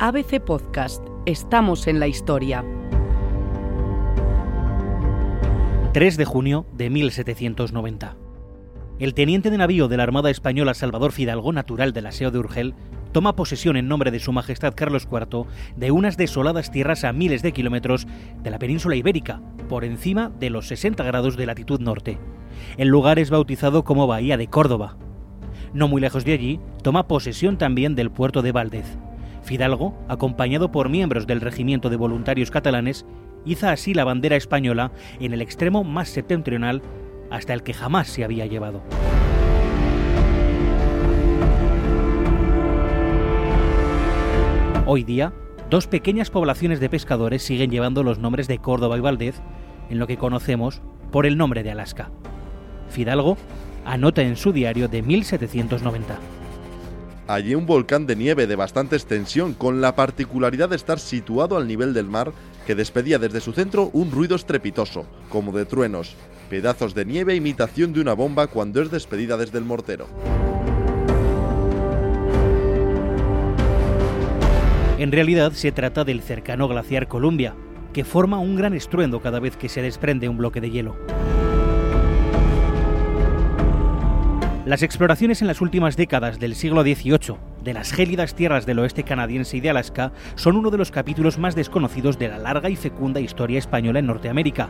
ABC Podcast. Estamos en la historia. 3 de junio de 1790. El teniente de navío de la Armada Española Salvador Fidalgo, natural del Aseo de Urgel, toma posesión en nombre de Su Majestad Carlos IV de unas desoladas tierras a miles de kilómetros de la península ibérica, por encima de los 60 grados de latitud norte. El lugar es bautizado como Bahía de Córdoba. No muy lejos de allí, toma posesión también del puerto de Valdez. Fidalgo, acompañado por miembros del Regimiento de Voluntarios Catalanes, iza así la bandera española en el extremo más septentrional hasta el que jamás se había llevado. Hoy día, dos pequeñas poblaciones de pescadores siguen llevando los nombres de Córdoba y Valdez en lo que conocemos por el nombre de Alaska. Fidalgo anota en su diario de 1790. Allí un volcán de nieve de bastante extensión, con la particularidad de estar situado al nivel del mar, que despedía desde su centro un ruido estrepitoso, como de truenos, pedazos de nieve imitación de una bomba cuando es despedida desde el mortero. En realidad se trata del cercano glaciar Columbia, que forma un gran estruendo cada vez que se desprende un bloque de hielo. Las exploraciones en las últimas décadas del siglo XVIII de las gélidas tierras del oeste canadiense y de Alaska son uno de los capítulos más desconocidos de la larga y fecunda historia española en Norteamérica.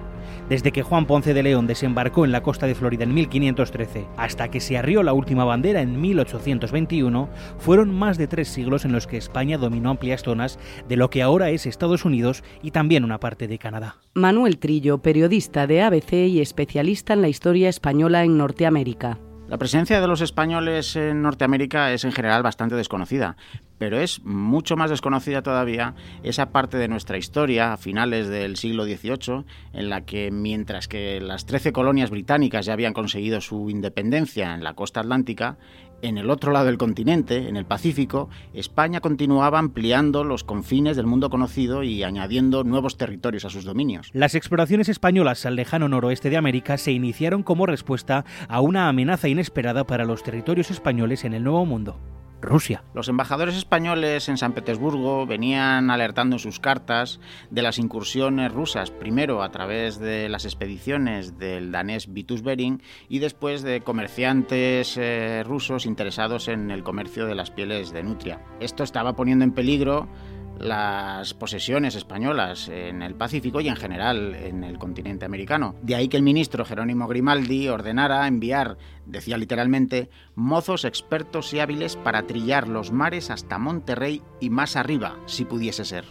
Desde que Juan Ponce de León desembarcó en la costa de Florida en 1513 hasta que se arrió la última bandera en 1821, fueron más de tres siglos en los que España dominó amplias zonas de lo que ahora es Estados Unidos y también una parte de Canadá. Manuel Trillo, periodista de ABC y especialista en la historia española en Norteamérica. La presencia de los españoles en Norteamérica es en general bastante desconocida, pero es mucho más desconocida todavía esa parte de nuestra historia a finales del siglo XVIII, en la que mientras que las 13 colonias británicas ya habían conseguido su independencia en la costa atlántica, en el otro lado del continente, en el Pacífico, España continuaba ampliando los confines del mundo conocido y añadiendo nuevos territorios a sus dominios. Las exploraciones españolas al lejano noroeste de América se iniciaron como respuesta a una amenaza inesperada para los territorios españoles en el Nuevo Mundo. Rusia. Los embajadores españoles en San Petersburgo venían alertando en sus cartas de las incursiones rusas, primero a través de las expediciones del danés Vitus Bering y después de comerciantes eh, rusos interesados en el comercio de las pieles de nutria. Esto estaba poniendo en peligro las posesiones españolas en el Pacífico y en general en el continente americano. De ahí que el ministro Jerónimo Grimaldi ordenara enviar, decía literalmente, mozos expertos y hábiles para trillar los mares hasta Monterrey y más arriba, si pudiese ser.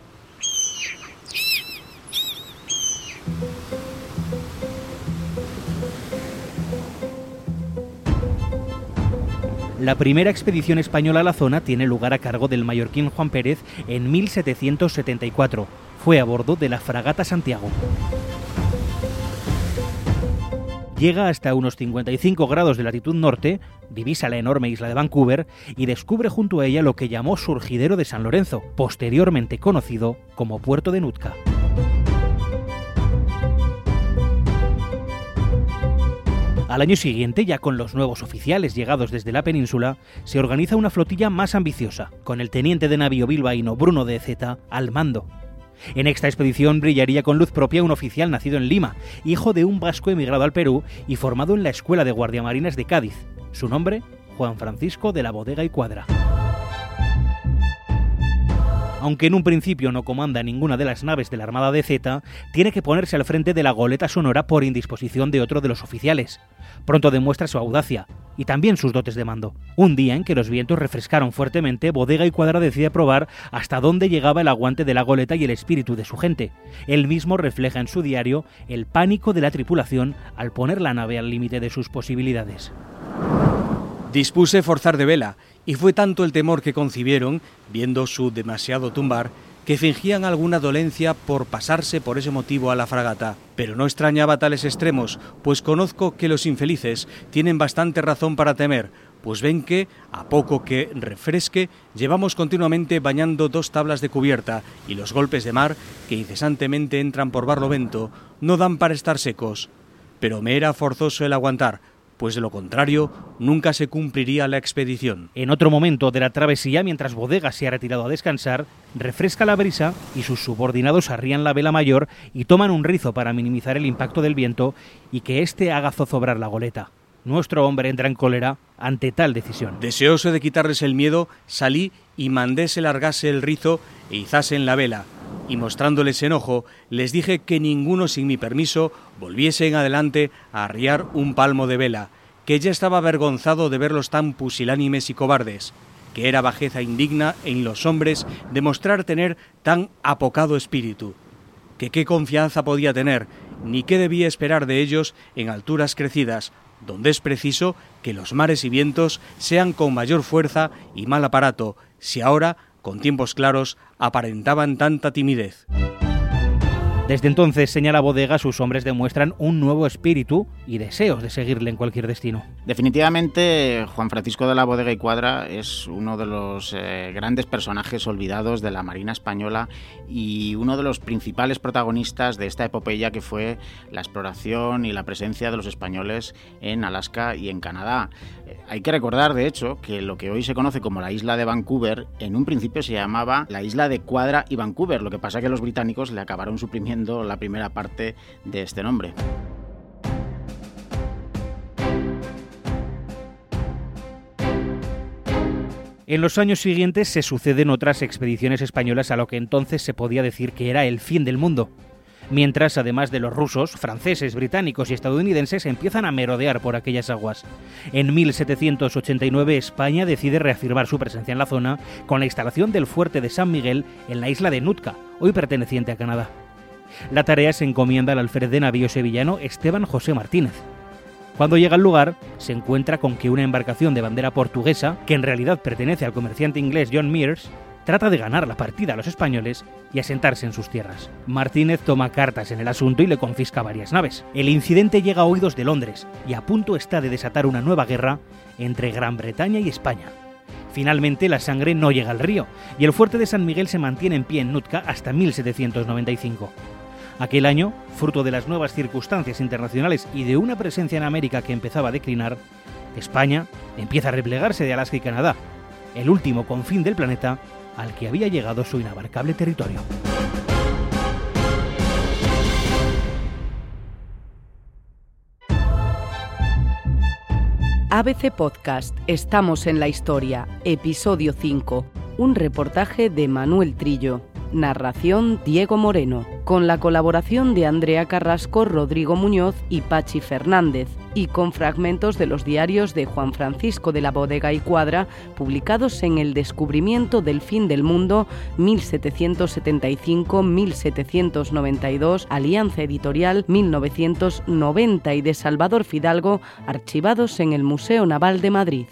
La primera expedición española a la zona tiene lugar a cargo del mallorquín Juan Pérez en 1774. Fue a bordo de la fragata Santiago. Llega hasta unos 55 grados de latitud norte, divisa la enorme isla de Vancouver y descubre junto a ella lo que llamó Surgidero de San Lorenzo, posteriormente conocido como Puerto de Nootka. Al año siguiente, ya con los nuevos oficiales llegados desde la península, se organiza una flotilla más ambiciosa, con el teniente de navío bilbaíno Bruno de Zeta al mando. En esta expedición brillaría con luz propia un oficial nacido en Lima, hijo de un vasco emigrado al Perú y formado en la Escuela de Guardiamarinas de Cádiz. Su nombre, Juan Francisco de la Bodega y Cuadra. Aunque en un principio no comanda ninguna de las naves de la Armada de Z, tiene que ponerse al frente de la goleta sonora por indisposición de otro de los oficiales. Pronto demuestra su audacia y también sus dotes de mando. Un día en que los vientos refrescaron fuertemente, Bodega y Cuadra decide probar hasta dónde llegaba el aguante de la goleta y el espíritu de su gente. Él mismo refleja en su diario el pánico de la tripulación al poner la nave al límite de sus posibilidades. Dispuse forzar de vela y fue tanto el temor que concibieron, viendo su demasiado tumbar, que fingían alguna dolencia por pasarse por ese motivo a la fragata. Pero no extrañaba tales extremos, pues conozco que los infelices tienen bastante razón para temer, pues ven que, a poco que refresque, llevamos continuamente bañando dos tablas de cubierta y los golpes de mar, que incesantemente entran por barlovento, no dan para estar secos. Pero me era forzoso el aguantar, pues de lo contrario nunca se cumpliría la expedición. En otro momento de la travesía, mientras Bodega se ha retirado a descansar, refresca la brisa y sus subordinados arrían la vela mayor y toman un rizo para minimizar el impacto del viento y que éste haga zozobrar la goleta. Nuestro hombre entra en cólera ante tal decisión. Deseoso de quitarles el miedo, salí y mandé se largase el rizo e izasen la vela, y mostrándoles enojo, les dije que ninguno sin mi permiso volviese en adelante a arriar un palmo de vela, que ya estaba avergonzado de verlos tan pusilánimes y cobardes, que era bajeza indigna en los hombres demostrar tener tan apocado espíritu, que qué confianza podía tener, ni qué debía esperar de ellos en alturas crecidas, donde es preciso que los mares y vientos sean con mayor fuerza y mal aparato, si ahora con tiempos claros, aparentaban tanta timidez. Desde entonces, señala Bodega, sus hombres demuestran un nuevo espíritu y deseos de seguirle en cualquier destino. Definitivamente, Juan Francisco de la Bodega y Cuadra es uno de los eh, grandes personajes olvidados de la Marina Española y uno de los principales protagonistas de esta epopeya que fue la exploración y la presencia de los españoles en Alaska y en Canadá. Hay que recordar, de hecho, que lo que hoy se conoce como la isla de Vancouver, en un principio se llamaba la isla de Cuadra y Vancouver, lo que pasa que los británicos le acabaron suprimiendo la primera parte de este nombre. En los años siguientes se suceden otras expediciones españolas a lo que entonces se podía decir que era el fin del mundo. Mientras, además de los rusos, franceses, británicos y estadounidenses empiezan a merodear por aquellas aguas. En 1789 España decide reafirmar su presencia en la zona con la instalación del fuerte de San Miguel en la isla de Nootka, hoy perteneciente a Canadá. La tarea se encomienda al alférez de navío sevillano Esteban José Martínez. Cuando llega al lugar, se encuentra con que una embarcación de bandera portuguesa, que en realidad pertenece al comerciante inglés John Mears, trata de ganar la partida a los españoles y asentarse en sus tierras. Martínez toma cartas en el asunto y le confisca varias naves. El incidente llega a oídos de Londres y a punto está de desatar una nueva guerra entre Gran Bretaña y España. Finalmente la sangre no llega al río y el fuerte de San Miguel se mantiene en pie en Nootka hasta 1795. Aquel año, fruto de las nuevas circunstancias internacionales y de una presencia en América que empezaba a declinar, España empieza a replegarse de Alaska y Canadá, el último confín del planeta al que había llegado su inabarcable territorio. ABC Podcast, Estamos en la Historia, episodio 5, un reportaje de Manuel Trillo. Narración Diego Moreno, con la colaboración de Andrea Carrasco, Rodrigo Muñoz y Pachi Fernández, y con fragmentos de los diarios de Juan Francisco de la Bodega y Cuadra, publicados en El Descubrimiento del Fin del Mundo 1775-1792, Alianza Editorial 1990 y de Salvador Fidalgo, archivados en el Museo Naval de Madrid.